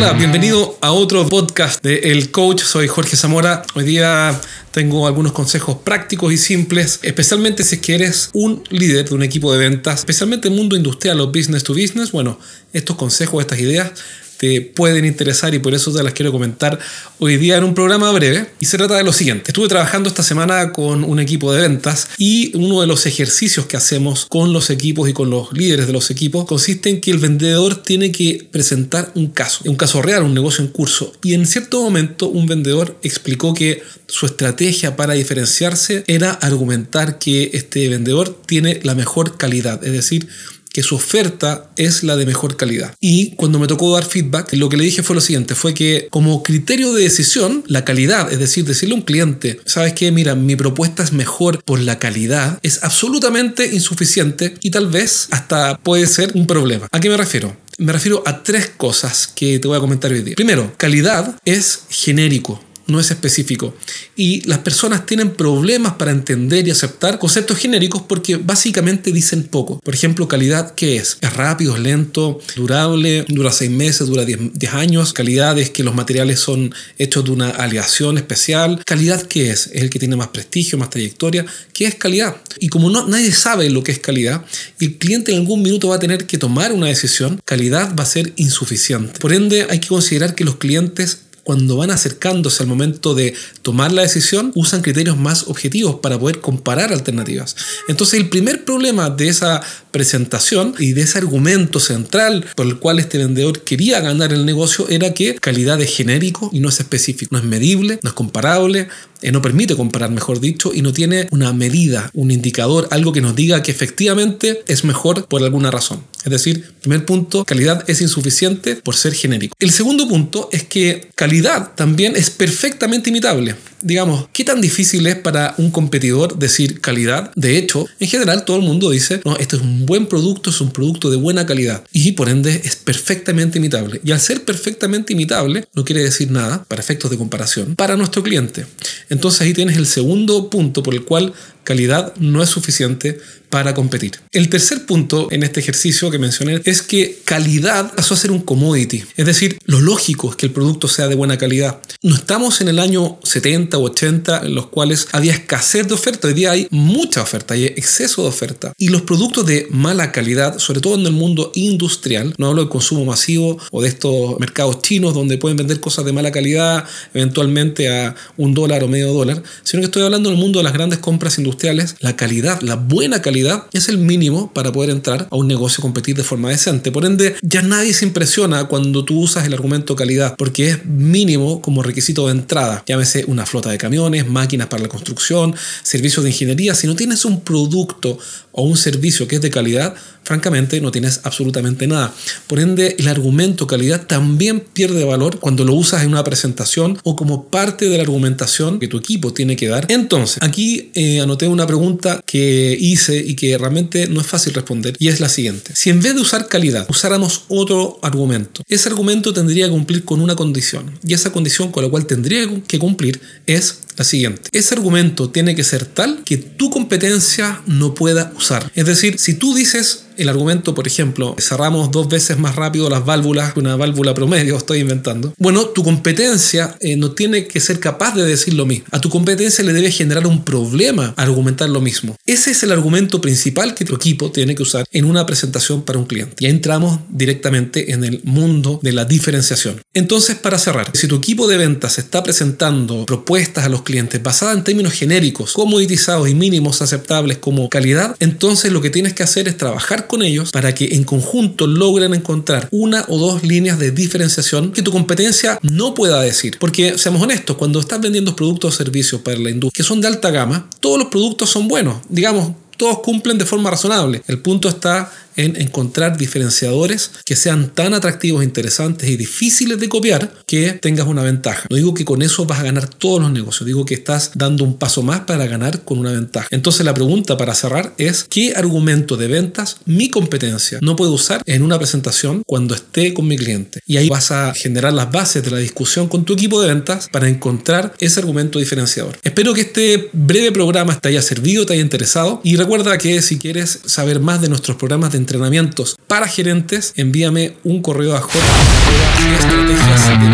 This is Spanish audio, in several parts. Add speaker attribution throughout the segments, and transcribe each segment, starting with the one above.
Speaker 1: Hola, bienvenido a otro podcast de El Coach. Soy Jorge Zamora. Hoy día tengo algunos consejos prácticos y simples, especialmente si es que eres un líder de un equipo de ventas, especialmente en el mundo industrial o business to business. Bueno, estos consejos, estas ideas te pueden interesar y por eso te las quiero comentar hoy día en un programa breve. Y se trata de lo siguiente. Estuve trabajando esta semana con un equipo de ventas y uno de los ejercicios que hacemos con los equipos y con los líderes de los equipos consiste en que el vendedor tiene que presentar un caso, un caso real, un negocio en curso. Y en cierto momento un vendedor explicó que su estrategia para diferenciarse era argumentar que este vendedor tiene la mejor calidad, es decir, que su oferta es la de mejor calidad. Y cuando me tocó dar feedback, lo que le dije fue lo siguiente, fue que como criterio de decisión, la calidad, es decir, decirle a un cliente, sabes que, mira, mi propuesta es mejor por la calidad, es absolutamente insuficiente y tal vez hasta puede ser un problema. ¿A qué me refiero? Me refiero a tres cosas que te voy a comentar hoy día. Primero, calidad es genérico no es específico. Y las personas tienen problemas para entender y aceptar conceptos genéricos porque básicamente dicen poco. Por ejemplo, calidad, ¿qué es? Es rápido, lento, durable, dura seis meses, dura 10 años. Calidad es que los materiales son hechos de una aleación especial. Calidad, ¿qué es? Es el que tiene más prestigio, más trayectoria. ¿Qué es calidad? Y como nadie sabe lo que es calidad, el cliente en algún minuto va a tener que tomar una decisión, calidad va a ser insuficiente. Por ende, hay que considerar que los clientes cuando van acercándose al momento de tomar la decisión, usan criterios más objetivos para poder comparar alternativas. Entonces el primer problema de esa presentación y de ese argumento central por el cual este vendedor quería ganar el negocio era que calidad es genérico y no es específico, no es medible, no es comparable, eh, no permite comparar, mejor dicho, y no tiene una medida, un indicador, algo que nos diga que efectivamente es mejor por alguna razón. Es decir, primer punto, calidad es insuficiente por ser genérico. El segundo punto es que calidad también es perfectamente imitable digamos, ¿qué tan difícil es para un competidor decir calidad? De hecho, en general todo el mundo dice, no, este es un buen producto, es un producto de buena calidad y por ende es perfectamente imitable. Y al ser perfectamente imitable, no quiere decir nada, para efectos de comparación, para nuestro cliente. Entonces ahí tienes el segundo punto por el cual calidad no es suficiente para competir. El tercer punto en este ejercicio que mencioné es que calidad pasó a ser un commodity. Es decir, lo lógico es que el producto sea de buena calidad. No estamos en el año 70 o 80 en los cuales había escasez de oferta. Hoy día hay mucha oferta, hay exceso de oferta. Y los productos de mala calidad, sobre todo en el mundo industrial, no hablo de consumo masivo o de estos mercados chinos donde pueden vender cosas de mala calidad eventualmente a un dólar o medio dólar, sino que estoy hablando del mundo de las grandes compras industriales la calidad, la buena calidad es el mínimo para poder entrar a un negocio y competir de forma decente. Por ende, ya nadie se impresiona cuando tú usas el argumento calidad, porque es mínimo como requisito de entrada. Llámese una flota de camiones, máquinas para la construcción, servicios de ingeniería. Si no tienes un producto o un servicio que es de calidad, francamente no tienes absolutamente nada. Por ende, el argumento calidad también pierde valor cuando lo usas en una presentación o como parte de la argumentación que tu equipo tiene que dar. Entonces, aquí eh, anoté una pregunta que hice y que realmente no es fácil responder y es la siguiente. Si en vez de usar calidad usáramos otro argumento, ese argumento tendría que cumplir con una condición y esa condición con la cual tendría que cumplir es la siguiente. Ese argumento tiene que ser tal que tu competencia no pueda usar. Es decir, si tú dices el argumento, por ejemplo, cerramos dos veces más rápido las válvulas que una válvula promedio, estoy inventando. Bueno, tu competencia eh, no tiene que ser capaz de decir lo mismo. A tu competencia le debe generar un problema argumentar lo mismo. Ese es el argumento principal que tu equipo tiene que usar en una presentación para un cliente. Ya entramos directamente en el mundo de la diferenciación. Entonces, para cerrar, si tu equipo de ventas está presentando propuestas a los clientes basadas en términos genéricos, comoditizados y mínimos aceptables como calidad, entonces lo que tienes que hacer es trabajar con ellos para que en conjunto logren encontrar una o dos líneas de diferenciación que tu competencia no pueda decir. Porque seamos honestos, cuando estás vendiendo productos o servicios para la industria que son de alta gama, todos los productos son buenos. Digamos, todos cumplen de forma razonable. El punto está en encontrar diferenciadores que sean tan atractivos, interesantes y difíciles de copiar que tengas una ventaja. No digo que con eso vas a ganar todos los negocios, digo que estás dando un paso más para ganar con una ventaja. Entonces la pregunta para cerrar es, ¿qué argumento de ventas mi competencia no puede usar en una presentación cuando esté con mi cliente? Y ahí vas a generar las bases de la discusión con tu equipo de ventas para encontrar ese argumento diferenciador. Espero que este breve programa te haya servido, te haya interesado y recuerda que si quieres saber más de nuestros programas de entrenamientos para gerentes, envíame un correo a jorge.estrategiasdeventa.com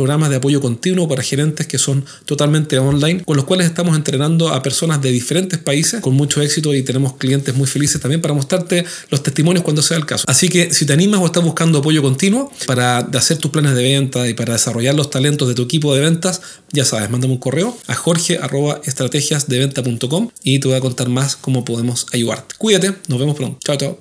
Speaker 1: programas de apoyo continuo para gerentes que son totalmente online, con los cuales estamos entrenando a personas de diferentes países con mucho éxito y tenemos clientes muy felices también para mostrarte los testimonios cuando sea el caso. Así que si te animas o estás buscando apoyo continuo para hacer tus planes de venta y para desarrollar los talentos de tu equipo de ventas, ya sabes, mándame un correo a jorge.estrategiasdeventa.com y te voy a contar más cómo podemos ayudarte. Cuídate, nos vemos pronto. Chao, chao.